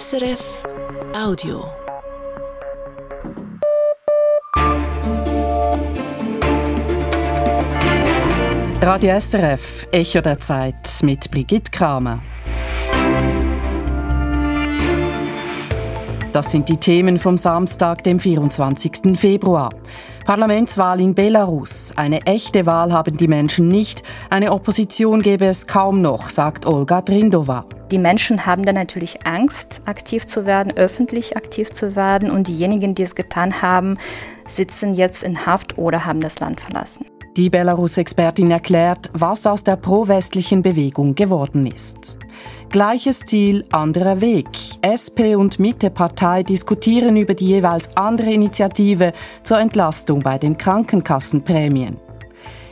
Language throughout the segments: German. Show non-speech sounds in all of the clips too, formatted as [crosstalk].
SRF Audio. Radio SRF, Echo der Zeit mit Brigitte Kramer. Das sind die Themen vom Samstag, dem 24. Februar. Parlamentswahl in Belarus. Eine echte Wahl haben die Menschen nicht. Eine Opposition gäbe es kaum noch, sagt Olga Drindova. Die Menschen haben dann natürlich Angst, aktiv zu werden, öffentlich aktiv zu werden. Und diejenigen, die es getan haben, sitzen jetzt in Haft oder haben das Land verlassen. Die Belarus-Expertin erklärt, was aus der pro-westlichen Bewegung geworden ist. Gleiches Ziel, anderer Weg. SP und Mitte-Partei diskutieren über die jeweils andere Initiative zur Entlastung bei den Krankenkassenprämien.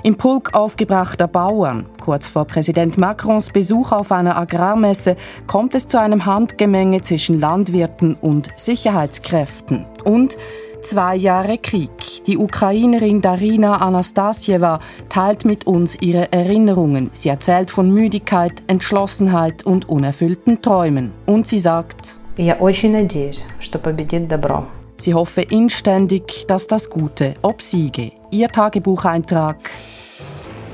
Im Pulk aufgebrachter Bauern, kurz vor Präsident Macrons Besuch auf einer Agrarmesse, kommt es zu einem Handgemenge zwischen Landwirten und Sicherheitskräften. Und Zwei Jahre Krieg. Die Ukrainerin Darina Anastasieva teilt mit uns ihre Erinnerungen. Sie erzählt von Müdigkeit, Entschlossenheit und unerfüllten Träumen. Und sie sagt, Sie hoffe inständig, dass das Gute obsiege. Ihr Tagebucheintrag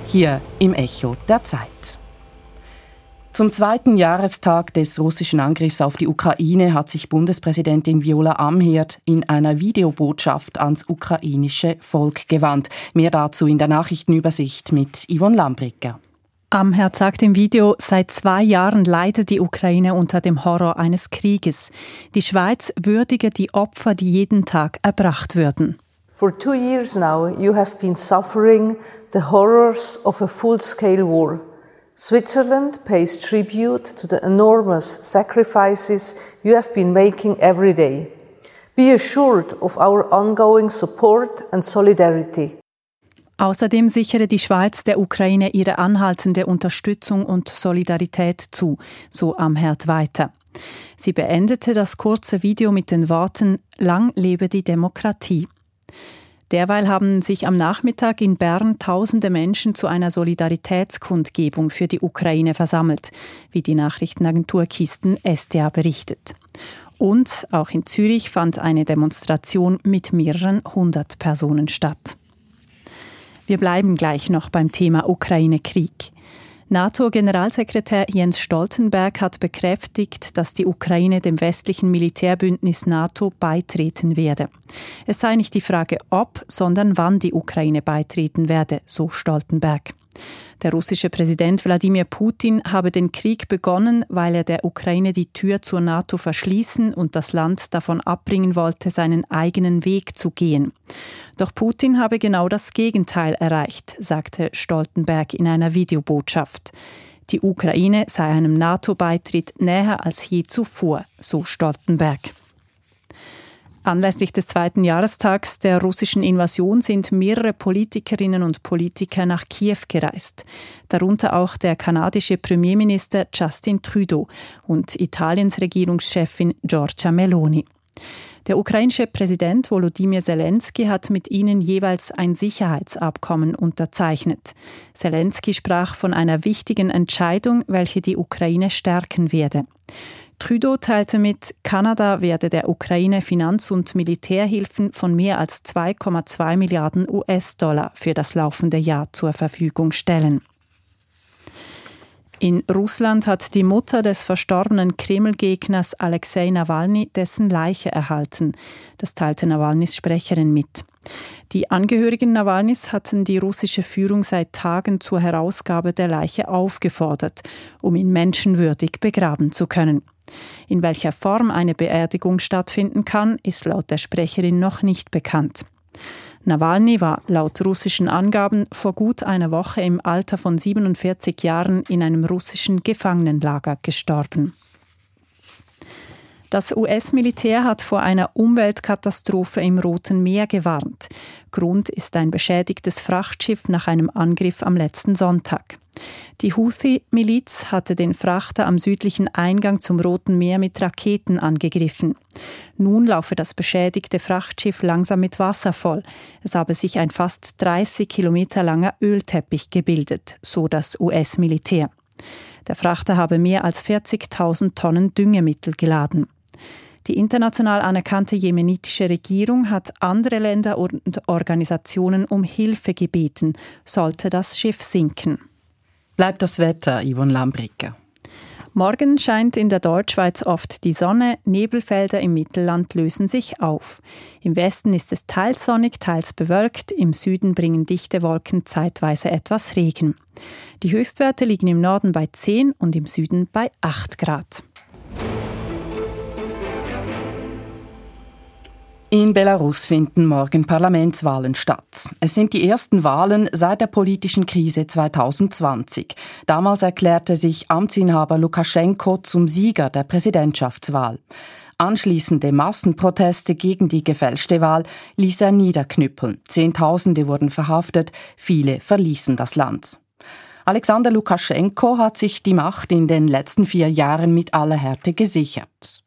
hier im Echo der Zeit. Zum zweiten Jahrestag des russischen Angriffs auf die Ukraine hat sich Bundespräsidentin Viola Amherd in einer Videobotschaft ans ukrainische Volk gewandt. Mehr dazu in der Nachrichtenübersicht mit Yvonne Lambricker. Amherd sagt im Video, seit zwei Jahren leidet die Ukraine unter dem Horror eines Krieges. Die Schweiz würdige die Opfer, die jeden Tag erbracht würden. For two years now you have been suffering the horrors of a full-scale war. Switzerland pays tribute to the enormous sacrifices you have been making every day. Be assured of our ongoing support and solidarity. Außerdem sichere die Schweiz der Ukraine ihre anhaltende Unterstützung und Solidarität zu, so am Herd weiter. Sie beendete das kurze Video mit den Worten Lang lebe die Demokratie. Derweil haben sich am Nachmittag in Bern tausende Menschen zu einer Solidaritätskundgebung für die Ukraine versammelt, wie die Nachrichtenagentur Kisten SDA berichtet. Und auch in Zürich fand eine Demonstration mit mehreren hundert Personen statt. Wir bleiben gleich noch beim Thema Ukraine-Krieg. NATO-Generalsekretär Jens Stoltenberg hat bekräftigt, dass die Ukraine dem westlichen Militärbündnis NATO beitreten werde. Es sei nicht die Frage ob, sondern wann die Ukraine beitreten werde, so Stoltenberg. Der russische Präsident Wladimir Putin habe den Krieg begonnen, weil er der Ukraine die Tür zur NATO verschließen und das Land davon abbringen wollte, seinen eigenen Weg zu gehen. Doch Putin habe genau das Gegenteil erreicht, sagte Stoltenberg in einer Videobotschaft. Die Ukraine sei einem NATO-Beitritt näher als je zuvor, so Stoltenberg. Anlässlich des zweiten Jahrestags der russischen Invasion sind mehrere Politikerinnen und Politiker nach Kiew gereist, darunter auch der kanadische Premierminister Justin Trudeau und Italiens Regierungschefin Giorgia Meloni. Der ukrainische Präsident Volodymyr Zelensky hat mit ihnen jeweils ein Sicherheitsabkommen unterzeichnet. Zelensky sprach von einer wichtigen Entscheidung, welche die Ukraine stärken werde. Trudeau teilte mit, Kanada werde der Ukraine Finanz- und Militärhilfen von mehr als 2,2 Milliarden US-Dollar für das laufende Jahr zur Verfügung stellen. In Russland hat die Mutter des verstorbenen Kreml-Gegners Alexei Nawalny dessen Leiche erhalten. Das teilte Nawalnys Sprecherin mit. Die Angehörigen Nawalnys hatten die russische Führung seit Tagen zur Herausgabe der Leiche aufgefordert, um ihn menschenwürdig begraben zu können. In welcher Form eine Beerdigung stattfinden kann, ist laut der Sprecherin noch nicht bekannt. Nawalny war laut russischen Angaben vor gut einer Woche im Alter von 47 Jahren in einem russischen Gefangenenlager gestorben. Das US-Militär hat vor einer Umweltkatastrophe im Roten Meer gewarnt. Grund ist ein beschädigtes Frachtschiff nach einem Angriff am letzten Sonntag. Die Houthi-Miliz hatte den Frachter am südlichen Eingang zum Roten Meer mit Raketen angegriffen. Nun laufe das beschädigte Frachtschiff langsam mit Wasser voll. Es habe sich ein fast 30 Kilometer langer Ölteppich gebildet, so das US-Militär. Der Frachter habe mehr als 40.000 Tonnen Düngemittel geladen. Die international anerkannte jemenitische Regierung hat andere Länder und Organisationen um Hilfe gebeten, sollte das Schiff sinken. Bleibt das Wetter, Yvonne Lambricker. Morgen scheint in der Deutschschweiz oft die Sonne, Nebelfelder im Mittelland lösen sich auf. Im Westen ist es teils sonnig, teils bewölkt, im Süden bringen dichte Wolken zeitweise etwas Regen. Die Höchstwerte liegen im Norden bei 10 und im Süden bei 8 Grad. In Belarus finden morgen Parlamentswahlen statt. Es sind die ersten Wahlen seit der politischen Krise 2020. Damals erklärte sich Amtsinhaber Lukaschenko zum Sieger der Präsidentschaftswahl. Anschließende Massenproteste gegen die gefälschte Wahl ließ er niederknüppeln. Zehntausende wurden verhaftet, viele verließen das Land. Alexander Lukaschenko hat sich die Macht in den letzten vier Jahren mit aller Härte gesichert.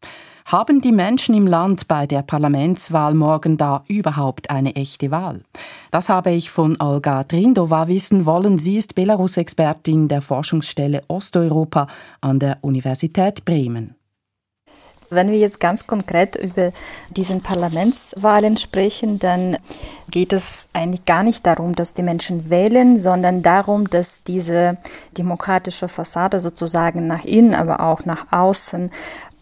Haben die Menschen im Land bei der Parlamentswahl morgen da überhaupt eine echte Wahl? Das habe ich von Olga Trindova wissen wollen. Sie ist Belarus-Expertin der Forschungsstelle Osteuropa an der Universität Bremen. Wenn wir jetzt ganz konkret über diesen Parlamentswahlen sprechen, dann geht es eigentlich gar nicht darum, dass die Menschen wählen, sondern darum, dass diese demokratische Fassade sozusagen nach innen, aber auch nach außen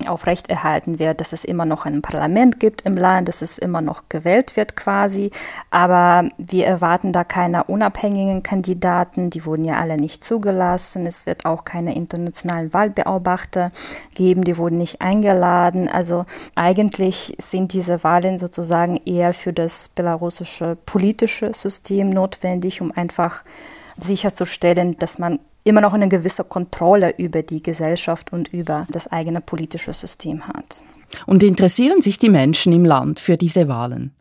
aufrechterhalten wird, dass es immer noch ein Parlament gibt im Land, dass es immer noch gewählt wird quasi. Aber wir erwarten da keine unabhängigen Kandidaten, die wurden ja alle nicht zugelassen. Es wird auch keine internationalen Wahlbeobachter geben, die wurden nicht eingeladen. Also eigentlich sind diese Wahlen sozusagen eher für das belarussische politische System notwendig, um einfach sicherzustellen, dass man immer noch eine gewisse Kontrolle über die Gesellschaft und über das eigene politische System hat. Und interessieren sich die Menschen im Land für diese Wahlen?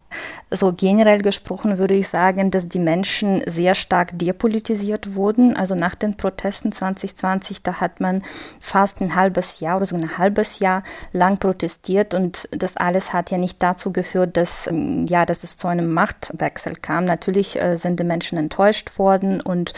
So generell gesprochen würde ich sagen, dass die Menschen sehr stark depolitisiert wurden. Also nach den Protesten 2020, da hat man fast ein halbes Jahr oder so ein halbes Jahr lang protestiert und das alles hat ja nicht dazu geführt, dass, ähm, ja, dass es zu einem Machtwechsel kam. Natürlich äh, sind die Menschen enttäuscht worden und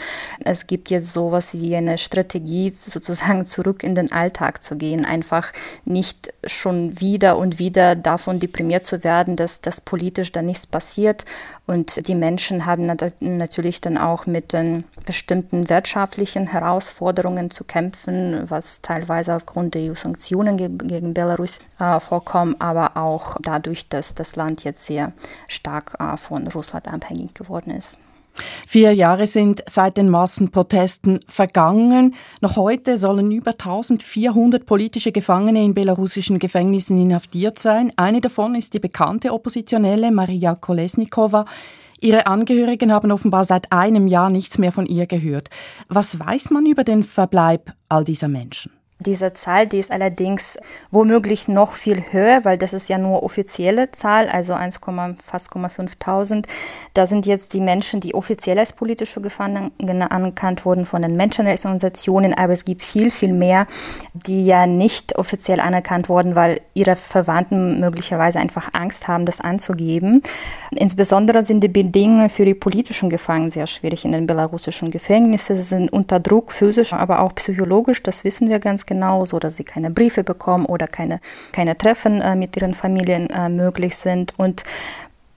es gibt jetzt sowas wie eine Strategie, sozusagen zurück in den Alltag zu gehen, einfach nicht schon wieder und wieder davon deprimiert zu werden, dass das politisch praktisch dann nichts passiert. Und die Menschen haben natürlich dann auch mit den bestimmten wirtschaftlichen Herausforderungen zu kämpfen, was teilweise aufgrund der EU-Sanktionen gegen Belarus äh, vorkommen, aber auch dadurch, dass das Land jetzt sehr stark äh, von Russland abhängig geworden ist. Vier Jahre sind seit den Massenprotesten vergangen. Noch heute sollen über 1400 politische Gefangene in belarussischen Gefängnissen inhaftiert sein. Eine davon ist die bekannte Oppositionelle Maria Kolesnikova. Ihre Angehörigen haben offenbar seit einem Jahr nichts mehr von ihr gehört. Was weiß man über den Verbleib all dieser Menschen? Diese Zahl, die ist allerdings womöglich noch viel höher, weil das ist ja nur offizielle Zahl, also 1, fast 5.000. Da sind jetzt die Menschen, die offiziell als politische Gefangene anerkannt wurden von den Menschenrechtsorganisationen, aber es gibt viel, viel mehr, die ja nicht offiziell anerkannt wurden, weil ihre Verwandten möglicherweise einfach Angst haben, das anzugeben. Insbesondere sind die Bedingungen für die politischen Gefangenen sehr schwierig in den belarussischen Gefängnissen. Sie sind unter Druck, physisch, aber auch psychologisch, das wissen wir ganz genau, so dass sie keine Briefe bekommen oder keine, keine Treffen äh, mit ihren Familien äh, möglich sind. Und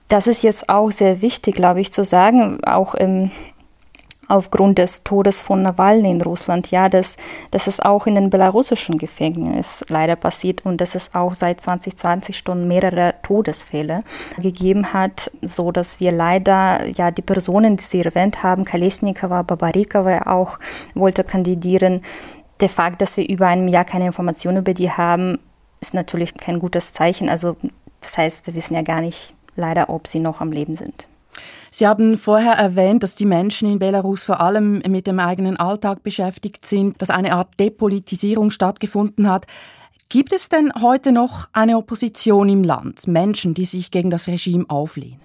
das ist jetzt auch sehr wichtig, glaube ich, zu sagen, auch im aufgrund des Todes von Nawalny in Russland, ja, dass, dass es auch in den belarussischen Gefängnissen leider passiert und dass es auch seit 2020 schon mehrere Todesfälle gegeben hat, so dass wir leider, ja, die Personen, die Sie erwähnt haben, Kalesnikova, Babarikova auch wollte kandidieren, der Fakt, dass wir über einem Jahr keine Informationen über die haben, ist natürlich kein gutes Zeichen. Also das heißt, wir wissen ja gar nicht leider, ob sie noch am Leben sind. Sie haben vorher erwähnt, dass die Menschen in Belarus vor allem mit dem eigenen Alltag beschäftigt sind, dass eine Art Depolitisierung stattgefunden hat. Gibt es denn heute noch eine Opposition im Land, Menschen, die sich gegen das Regime auflehnen?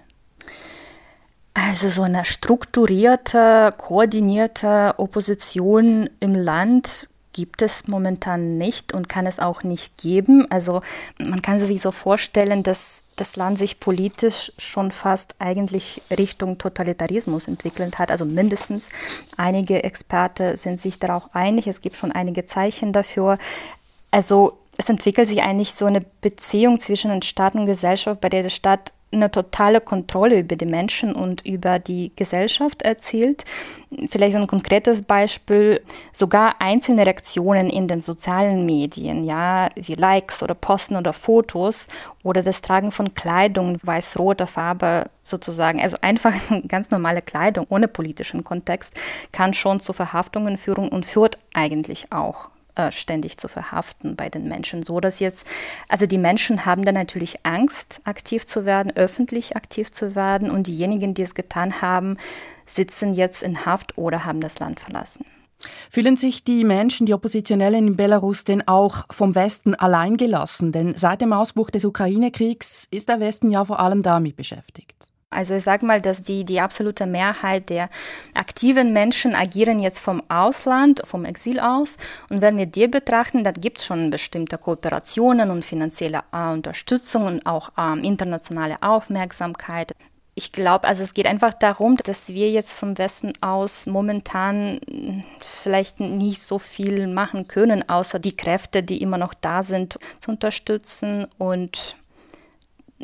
Also so eine strukturierte, koordinierte Opposition im Land gibt es momentan nicht und kann es auch nicht geben. Also man kann sich so vorstellen, dass das Land sich politisch schon fast eigentlich Richtung Totalitarismus entwickelt hat. Also mindestens einige Experten sind sich darauf einig. Es gibt schon einige Zeichen dafür. Also es entwickelt sich eigentlich so eine Beziehung zwischen Staat und Gesellschaft, bei der der Staat eine totale Kontrolle über die Menschen und über die Gesellschaft erzielt. Vielleicht ein konkretes Beispiel, sogar einzelne Reaktionen in den sozialen Medien, ja, wie Likes oder Posten oder Fotos oder das Tragen von Kleidung weiß-roter Farbe sozusagen, also einfach [laughs] ganz normale Kleidung ohne politischen Kontext, kann schon zu Verhaftungen führen und führt eigentlich auch äh, ständig zu verhaften bei den Menschen. So dass jetzt, also die Menschen haben dann natürlich Angst, aktiv zu werden, öffentlich aktiv zu werden und diejenigen, die es getan haben, sitzen jetzt in Haft oder haben das Land verlassen. Fühlen sich die Menschen, die Oppositionellen in Belarus denn auch vom Westen alleingelassen? Denn seit dem Ausbruch des Ukraine-Kriegs ist der Westen ja vor allem damit beschäftigt. Also ich sage mal, dass die, die absolute Mehrheit der aktiven Menschen agieren jetzt vom Ausland, vom Exil aus. Und wenn wir die betrachten, dann gibt es schon bestimmte Kooperationen und finanzielle äh, Unterstützung und auch äh, internationale Aufmerksamkeit. Ich glaube, also es geht einfach darum, dass wir jetzt vom Westen aus momentan vielleicht nicht so viel machen können, außer die Kräfte, die immer noch da sind, zu unterstützen und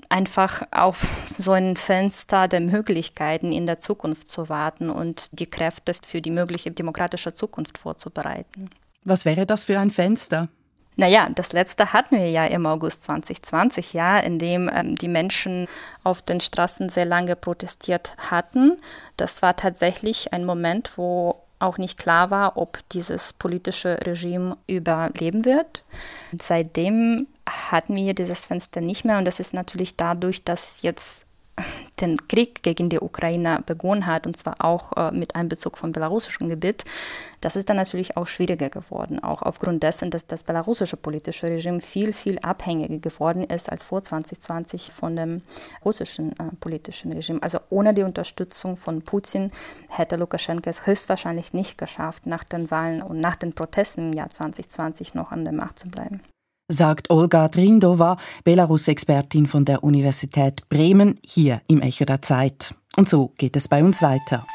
einfach auf [laughs] so ein Fenster der Möglichkeiten in der Zukunft zu warten und die Kräfte für die mögliche demokratische Zukunft vorzubereiten. Was wäre das für ein Fenster? Naja, das letzte hatten wir ja im August 2020, ja, in dem ähm, die Menschen auf den Straßen sehr lange protestiert hatten. Das war tatsächlich ein Moment, wo auch nicht klar war, ob dieses politische Regime überleben wird. Seitdem hatten wir dieses Fenster nicht mehr und das ist natürlich dadurch, dass jetzt den Krieg gegen die Ukraine begonnen hat, und zwar auch äh, mit Einbezug von belarussischem Gebiet, das ist dann natürlich auch schwieriger geworden, auch aufgrund dessen, dass das belarussische politische Regime viel, viel abhängiger geworden ist als vor 2020 von dem russischen äh, politischen Regime. Also ohne die Unterstützung von Putin hätte Lukaschenko es höchstwahrscheinlich nicht geschafft, nach den Wahlen und nach den Protesten im Jahr 2020 noch an der Macht zu bleiben sagt Olga Drindova, Belarus-Expertin von der Universität Bremen, hier im Echo der Zeit. Und so geht es bei uns weiter.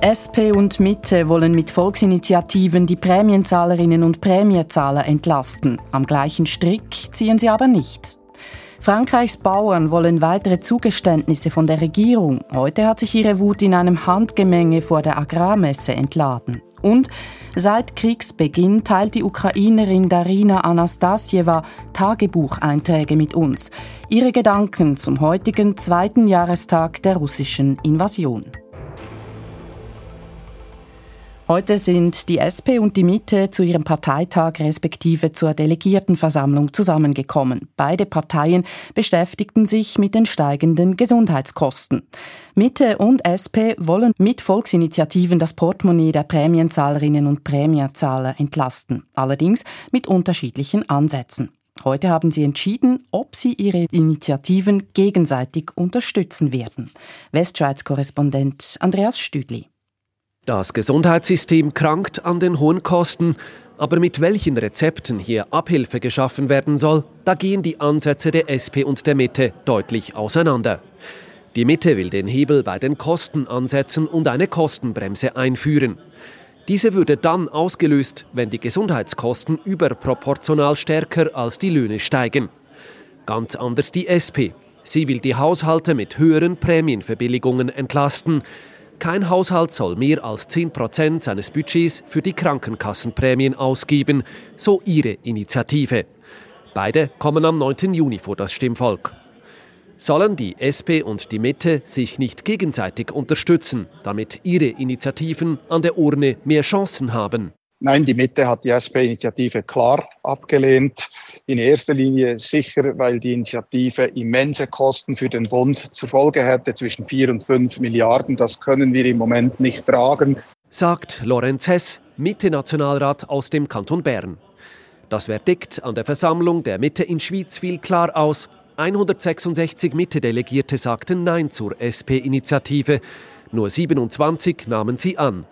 SP und Mitte wollen mit Volksinitiativen die Prämienzahlerinnen und Prämienzahler entlasten. Am gleichen Strick ziehen sie aber nicht. Frankreichs Bauern wollen weitere Zugeständnisse von der Regierung. Heute hat sich ihre Wut in einem Handgemenge vor der Agrarmesse entladen. Und seit Kriegsbeginn teilt die Ukrainerin Darina Anastasieva Tagebucheinträge mit uns. Ihre Gedanken zum heutigen zweiten Jahrestag der russischen Invasion. Heute sind die SP und die Mitte zu ihrem Parteitag respektive zur Delegiertenversammlung zusammengekommen. Beide Parteien beschäftigten sich mit den steigenden Gesundheitskosten. Mitte und SP wollen mit Volksinitiativen das Portemonnaie der Prämienzahlerinnen und Prämienzahler entlasten, allerdings mit unterschiedlichen Ansätzen. Heute haben sie entschieden, ob sie ihre Initiativen gegenseitig unterstützen werden. Westschweiz-Korrespondent Andreas Stüdli. Das Gesundheitssystem krankt an den hohen Kosten, aber mit welchen Rezepten hier Abhilfe geschaffen werden soll, da gehen die Ansätze der SP und der Mitte deutlich auseinander. Die Mitte will den Hebel bei den Kosten ansetzen und eine Kostenbremse einführen. Diese würde dann ausgelöst, wenn die Gesundheitskosten überproportional stärker als die Löhne steigen. Ganz anders die SP. Sie will die Haushalte mit höheren Prämienverbilligungen entlasten. Kein Haushalt soll mehr als 10 Prozent seines Budgets für die Krankenkassenprämien ausgeben, so ihre Initiative. Beide kommen am 9. Juni vor das Stimmvolk. Sollen die SP und die Mitte sich nicht gegenseitig unterstützen, damit ihre Initiativen an der Urne mehr Chancen haben? Nein, die Mitte hat die SP-Initiative klar abgelehnt. In erster Linie sicher, weil die Initiative immense Kosten für den Bund zur Folge hätte, zwischen 4 und 5 Milliarden. Das können wir im Moment nicht tragen. Sagt Lorenz Hess, Mitte-Nationalrat aus dem Kanton Bern. Das Verdikt an der Versammlung der Mitte in Schwyz fiel klar aus. 166 Mitte-Delegierte sagten Nein zur SP-Initiative. Nur 27 nahmen sie an.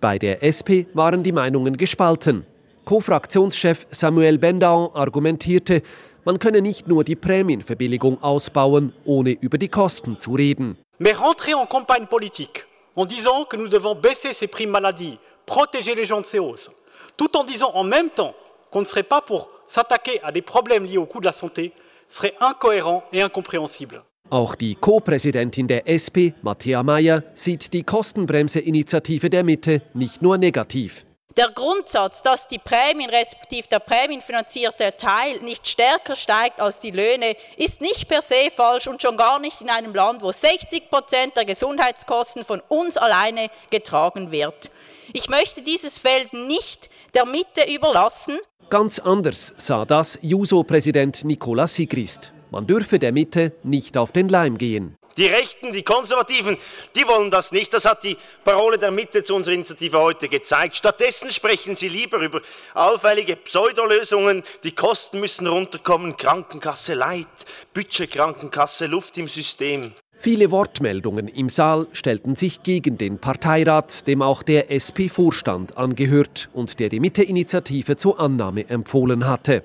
Bei der SP waren die Meinungen gespalten. Co-Fraktionschef Samuel Bendau argumentierte, man könne nicht nur die Prämienverbilligung ausbauen, ohne über die Kosten zu reden. Mais rentrer en campagne politique en disant que nous devons baisser ces primes maladie, protéger les gens de ces hausses, tout en disant en même temps qu'on ne serait pas pour s'attaquer à des problèmes liés au coût de la santé, serait incohérent et incompréhensible. Auch die Co-Präsidentin der SP, Matthäa Mayer, sieht die Kostenbremse-Initiative der Mitte nicht nur negativ. Der Grundsatz, dass die Prämien respektive der prämienfinanzierte Teil nicht stärker steigt als die Löhne, ist nicht per se falsch und schon gar nicht in einem Land, wo 60 Prozent der Gesundheitskosten von uns alleine getragen wird. Ich möchte dieses Feld nicht der Mitte überlassen. Ganz anders sah das Juso-Präsident Nicola Sigrist. Man dürfe der Mitte nicht auf den Leim gehen. Die Rechten, die Konservativen, die wollen das nicht. Das hat die Parole der Mitte zu unserer Initiative heute gezeigt. Stattdessen sprechen sie lieber über allfällige Pseudolösungen. Die Kosten müssen runterkommen. Krankenkasse Leid, Budget Krankenkasse, Luft im System. Viele Wortmeldungen im Saal stellten sich gegen den Parteirat, dem auch der SP-Vorstand angehört und der die Mitte-Initiative zur Annahme empfohlen hatte.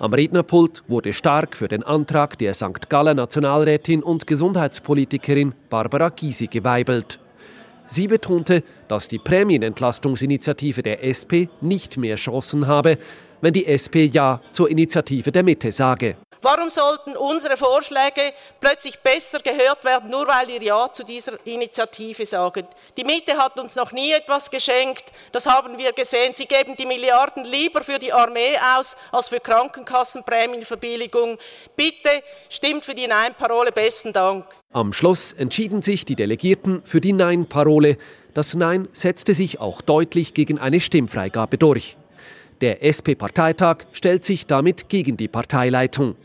Am Rednerpult wurde stark für den Antrag der St. Galler Nationalrätin und Gesundheitspolitikerin Barbara Gysi geweibelt. Sie betonte, dass die Prämienentlastungsinitiative der SP nicht mehr Chancen habe, wenn die SP Ja zur Initiative der Mitte sage. Warum sollten unsere Vorschläge plötzlich besser gehört werden, nur weil ihr Ja zu dieser Initiative sagt? Die Mitte hat uns noch nie etwas geschenkt, das haben wir gesehen. Sie geben die Milliarden lieber für die Armee aus als für Krankenkassenprämienverbilligung. Bitte stimmt für die Nein-Parole. Besten Dank. Am Schluss entschieden sich die Delegierten für die Nein-Parole. Das Nein setzte sich auch deutlich gegen eine Stimmfreigabe durch. Der SP-Parteitag stellt sich damit gegen die Parteileitung.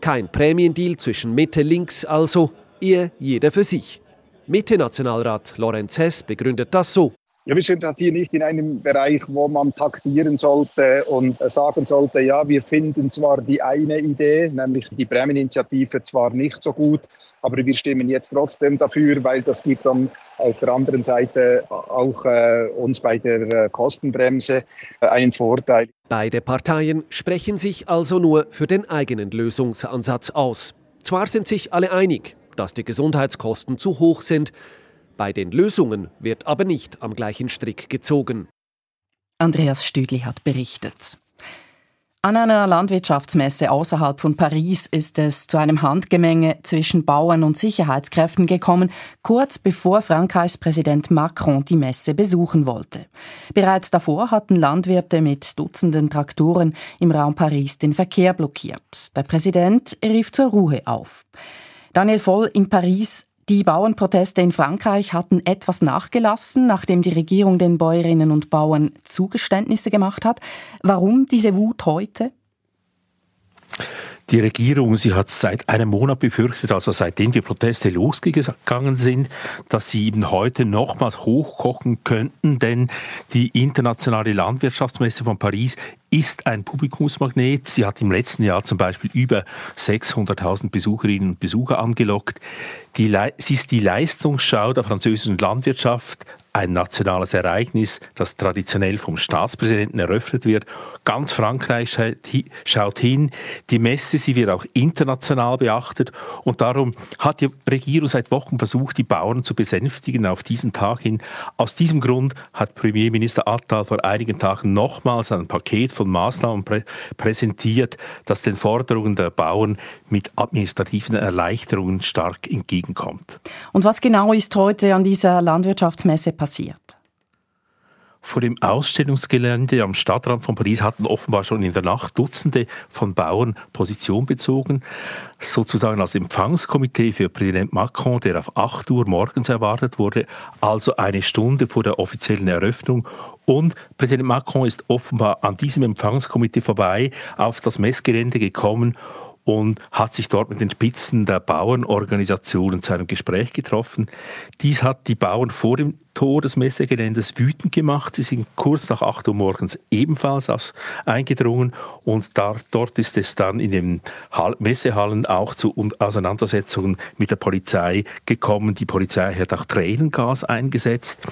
Kein Prämiendeal zwischen Mitte links also, eher jeder für sich. Mitte-Nationalrat Lorenz Hess begründet das so. Ja, wir sind hier nicht in einem Bereich, wo man taktieren sollte und sagen sollte, ja, wir finden zwar die eine Idee, nämlich die Prämieninitiative, zwar nicht so gut, aber wir stimmen jetzt trotzdem dafür, weil das gibt dann auf der anderen Seite auch äh, uns bei der äh, Kostenbremse äh, einen Vorteil. Beide Parteien sprechen sich also nur für den eigenen Lösungsansatz aus. Zwar sind sich alle einig, dass die Gesundheitskosten zu hoch sind, bei den Lösungen wird aber nicht am gleichen Strick gezogen. Andreas Stüdli hat berichtet. An einer Landwirtschaftsmesse außerhalb von Paris ist es zu einem Handgemenge zwischen Bauern und Sicherheitskräften gekommen, kurz bevor Frankreichs Präsident Macron die Messe besuchen wollte. Bereits davor hatten Landwirte mit Dutzenden Traktoren im Raum Paris den Verkehr blockiert. Der Präsident rief zur Ruhe auf. Daniel Voll in Paris. Die Bauernproteste in Frankreich hatten etwas nachgelassen, nachdem die Regierung den Bäuerinnen und Bauern Zugeständnisse gemacht hat. Warum diese Wut heute? Die Regierung, sie hat seit einem Monat befürchtet, also seitdem die Proteste losgegangen sind, dass sie eben heute nochmals hochkochen könnten, denn die internationale Landwirtschaftsmesse von Paris ist ein Publikumsmagnet. Sie hat im letzten Jahr zum Beispiel über 600.000 Besucherinnen und Besucher angelockt. Die, sie ist die Leistungsschau der französischen Landwirtschaft, ein nationales Ereignis, das traditionell vom Staatspräsidenten eröffnet wird. Ganz Frankreich schaut hin. Die Messe, sie wird auch international beachtet. Und darum hat die Regierung seit Wochen versucht, die Bauern zu besänftigen auf diesen Tag hin. Aus diesem Grund hat Premierminister Attal vor einigen Tagen nochmals ein Paket von Maßnahmen prä präsentiert, das den Forderungen der Bauern mit administrativen Erleichterungen stark entgegenkommt. Und was genau ist heute an dieser Landwirtschaftsmesse passiert? Vor dem Ausstellungsgelände am Stadtrand von Paris hatten offenbar schon in der Nacht Dutzende von Bauern Position bezogen, sozusagen als Empfangskomitee für Präsident Macron, der auf 8 Uhr morgens erwartet wurde, also eine Stunde vor der offiziellen Eröffnung. Und Präsident Macron ist offenbar an diesem Empfangskomitee vorbei auf das Messgelände gekommen und hat sich dort mit den Spitzen der Bauernorganisationen zu einem Gespräch getroffen. Dies hat die Bauern vor dem Tor des Messegeländes wütend gemacht. Sie sind kurz nach 8 Uhr morgens ebenfalls eingedrungen und da, dort ist es dann in den Messehallen auch zu Auseinandersetzungen mit der Polizei gekommen. Die Polizei hat auch Tränengas eingesetzt.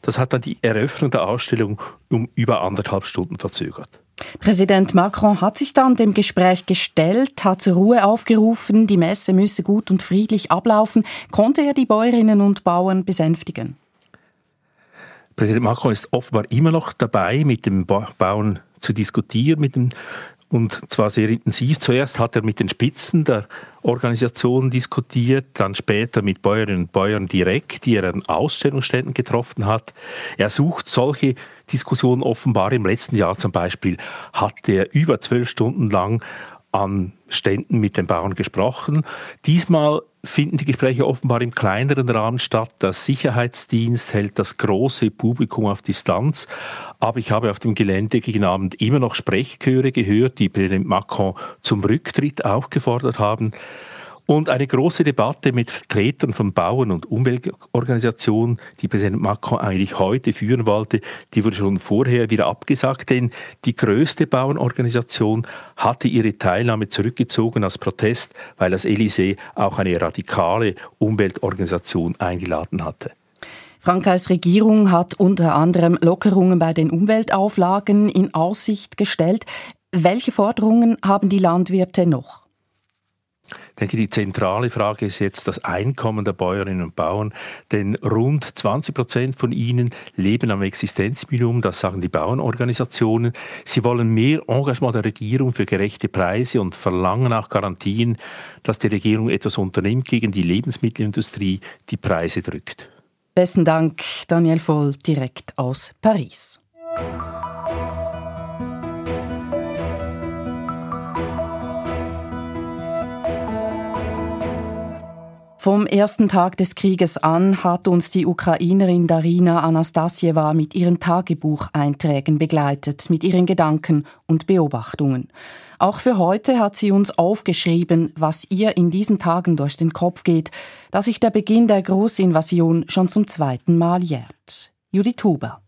Das hat dann die Eröffnung der Ausstellung um über anderthalb Stunden verzögert. Präsident Macron hat sich dann dem Gespräch gestellt, hat zur Ruhe aufgerufen, die Messe müsse gut und friedlich ablaufen. Konnte er die Bäuerinnen und Bauern besänftigen? Präsident Macron ist offenbar immer noch dabei, mit dem Bauern zu diskutieren, mit dem und zwar sehr intensiv. Zuerst hat er mit den Spitzen der Organisation diskutiert, dann später mit Bäuerinnen und Bäuern direkt, die er an Ausstellungsständen getroffen hat. Er sucht solche Diskussionen offenbar. Im letzten Jahr zum Beispiel hat er über zwölf Stunden lang an Ständen mit den Bauern gesprochen. Diesmal finden die Gespräche offenbar im kleineren Rahmen statt. Der Sicherheitsdienst hält das große Publikum auf Distanz. Aber ich habe auf dem Gelände gegen Abend immer noch Sprechchöre gehört, die Präsident Macron zum Rücktritt aufgefordert haben. Und eine große Debatte mit Vertretern von Bauern und Umweltorganisationen, die Präsident Macron eigentlich heute führen wollte, die wurde schon vorher wieder abgesagt, denn die größte Bauernorganisation hatte ihre Teilnahme zurückgezogen als Protest, weil das Élysée auch eine radikale Umweltorganisation eingeladen hatte. Frankreichs Regierung hat unter anderem Lockerungen bei den Umweltauflagen in Aussicht gestellt. Welche Forderungen haben die Landwirte noch? Ich denke, die zentrale Frage ist jetzt das Einkommen der Bäuerinnen und Bauern, denn rund 20 Prozent von ihnen leben am Existenzminimum, das sagen die Bauernorganisationen. Sie wollen mehr Engagement der Regierung für gerechte Preise und verlangen auch Garantien, dass die Regierung etwas unternimmt gegen die Lebensmittelindustrie, die Preise drückt. Besten Dank, Daniel Voll, direkt aus Paris. Vom ersten Tag des Krieges an hat uns die Ukrainerin Darina Anastasieva mit ihren Tagebucheinträgen begleitet, mit ihren Gedanken und Beobachtungen. Auch für heute hat sie uns aufgeschrieben, was ihr in diesen Tagen durch den Kopf geht, da sich der Beginn der Großinvasion schon zum zweiten Mal jährt. Judith Huber.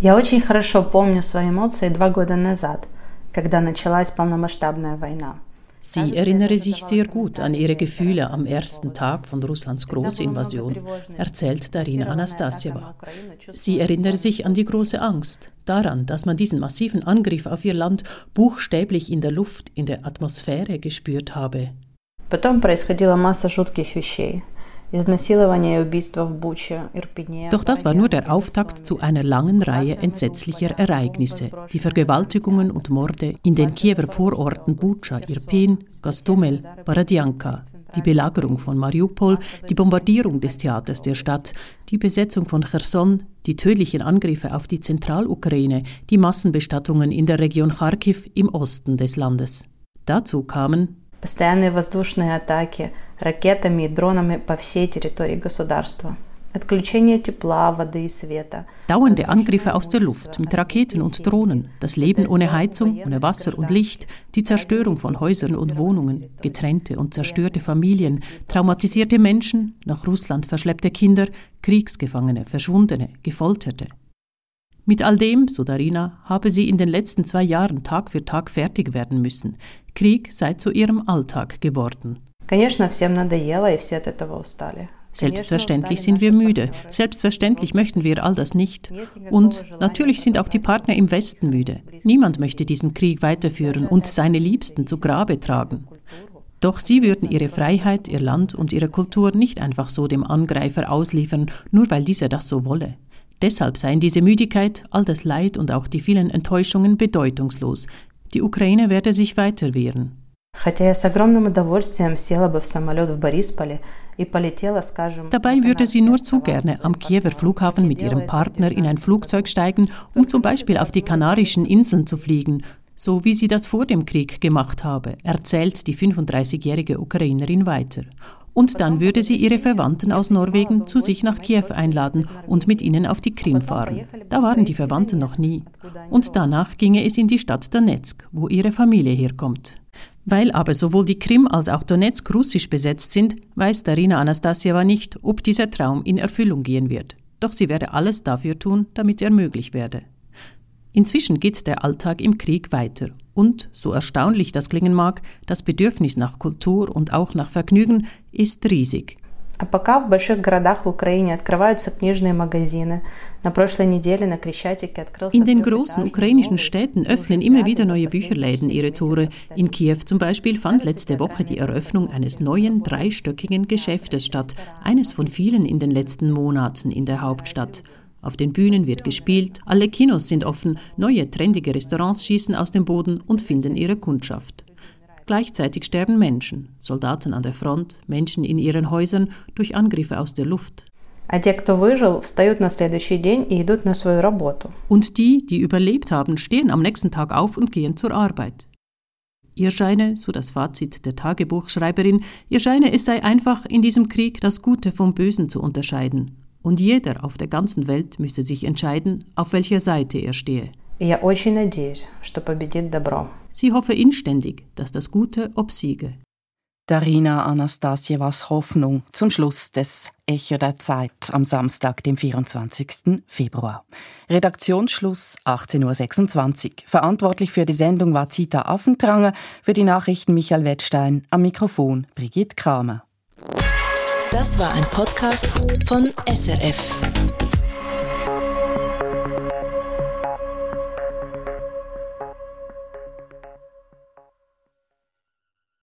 Я очень хорошо помню свои эмоции два года назад, когда началась полномасштабная война. Sie erinnere sich sehr gut an ihre Gefühle am ersten Tag von Russlands Großinvasion, erzählt Darina Anastasieva. Sie erinnere sich an die große Angst, daran, dass man diesen massiven Angriff auf ihr Land buchstäblich in der Luft, in der Atmosphäre gespürt habe. Потом происходила масса жутких вещей. Doch das war nur der Auftakt zu einer langen Reihe entsetzlicher Ereignisse. Die Vergewaltigungen und Morde in den Kiewer Vororten Bucha, Irpin, Gostomel, Baradianka, die Belagerung von Mariupol, die Bombardierung des Theaters der Stadt, die Besetzung von Cherson, die tödlichen Angriffe auf die Zentralukraine, die Massenbestattungen in der Region Kharkiv im Osten des Landes. Dazu kamen ракетами и дронами по всей территории государства. Dauernde Angriffe aus der Luft mit Raketen und Drohnen, das Leben ohne Heizung, ohne Wasser und Licht, die Zerstörung von Häusern und Wohnungen, getrennte und zerstörte Familien, traumatisierte Menschen, nach Russland verschleppte Kinder, Kriegsgefangene, Verschwundene, Gefolterte. Mit all dem, so Darina, habe sie in den letzten zwei Jahren Tag für Tag fertig werden müssen. Krieg sei zu ihrem Alltag geworden. Selbstverständlich sind wir müde. Selbstverständlich möchten wir all das nicht. Und natürlich sind auch die Partner im Westen müde. Niemand möchte diesen Krieg weiterführen und seine Liebsten zu Grabe tragen. Doch sie würden ihre Freiheit, ihr Land und ihre Kultur nicht einfach so dem Angreifer ausliefern, nur weil dieser das so wolle. Deshalb seien diese Müdigkeit, all das Leid und auch die vielen Enttäuschungen bedeutungslos. Die Ukraine werde sich weiter wehren. Dabei würde sie nur zu gerne am Kiewer Flughafen mit ihrem Partner in ein Flugzeug steigen, um zum Beispiel auf die Kanarischen Inseln zu fliegen, so wie sie das vor dem Krieg gemacht habe, erzählt die 35-jährige Ukrainerin weiter. Und dann würde sie ihre Verwandten aus Norwegen zu sich nach Kiew einladen und mit ihnen auf die Krim fahren. Da waren die Verwandten noch nie. Und danach ginge es in die Stadt Donetsk, wo ihre Familie herkommt. Weil aber sowohl die Krim als auch Donetsk russisch besetzt sind, weiß Darina Anastasieva nicht, ob dieser Traum in Erfüllung gehen wird. Doch sie werde alles dafür tun, damit er möglich werde. Inzwischen geht der Alltag im Krieg weiter. Und, so erstaunlich das klingen mag, das Bedürfnis nach Kultur und auch nach Vergnügen ist riesig. А пока в больших городах в Украине открываются книжные магазины. In den großen ukrainischen Städten öffnen immer wieder neue Bücherläden ihre Tore. In Kiew zum Beispiel fand letzte Woche die Eröffnung eines neuen dreistöckigen Geschäftes statt, eines von vielen in den letzten Monaten in der Hauptstadt. Auf den Bühnen wird gespielt, alle Kinos sind offen, neue trendige Restaurants schießen aus dem Boden und finden ihre Kundschaft. Gleichzeitig sterben Menschen, Soldaten an der Front, Menschen in ihren Häusern durch Angriffe aus der Luft. Und die, die überlebt haben, stehen am nächsten Tag auf und gehen zur Arbeit. Ihr scheine, so das Fazit der Tagebuchschreiberin, ihr scheine, es sei einfach in diesem Krieg das Gute vom Bösen zu unterscheiden. Und jeder auf der ganzen Welt müsse sich entscheiden, auf welcher Seite er stehe. Sie hoffe inständig, dass das Gute obsiege. Darina Anastasievas Hoffnung zum Schluss des Echo der Zeit am Samstag, dem 24. Februar. Redaktionsschluss 18.26 Uhr. Verantwortlich für die Sendung war Zita Affentranger, für die Nachrichten Michael Wettstein, am Mikrofon Brigitte Kramer. Das war ein Podcast von SRF.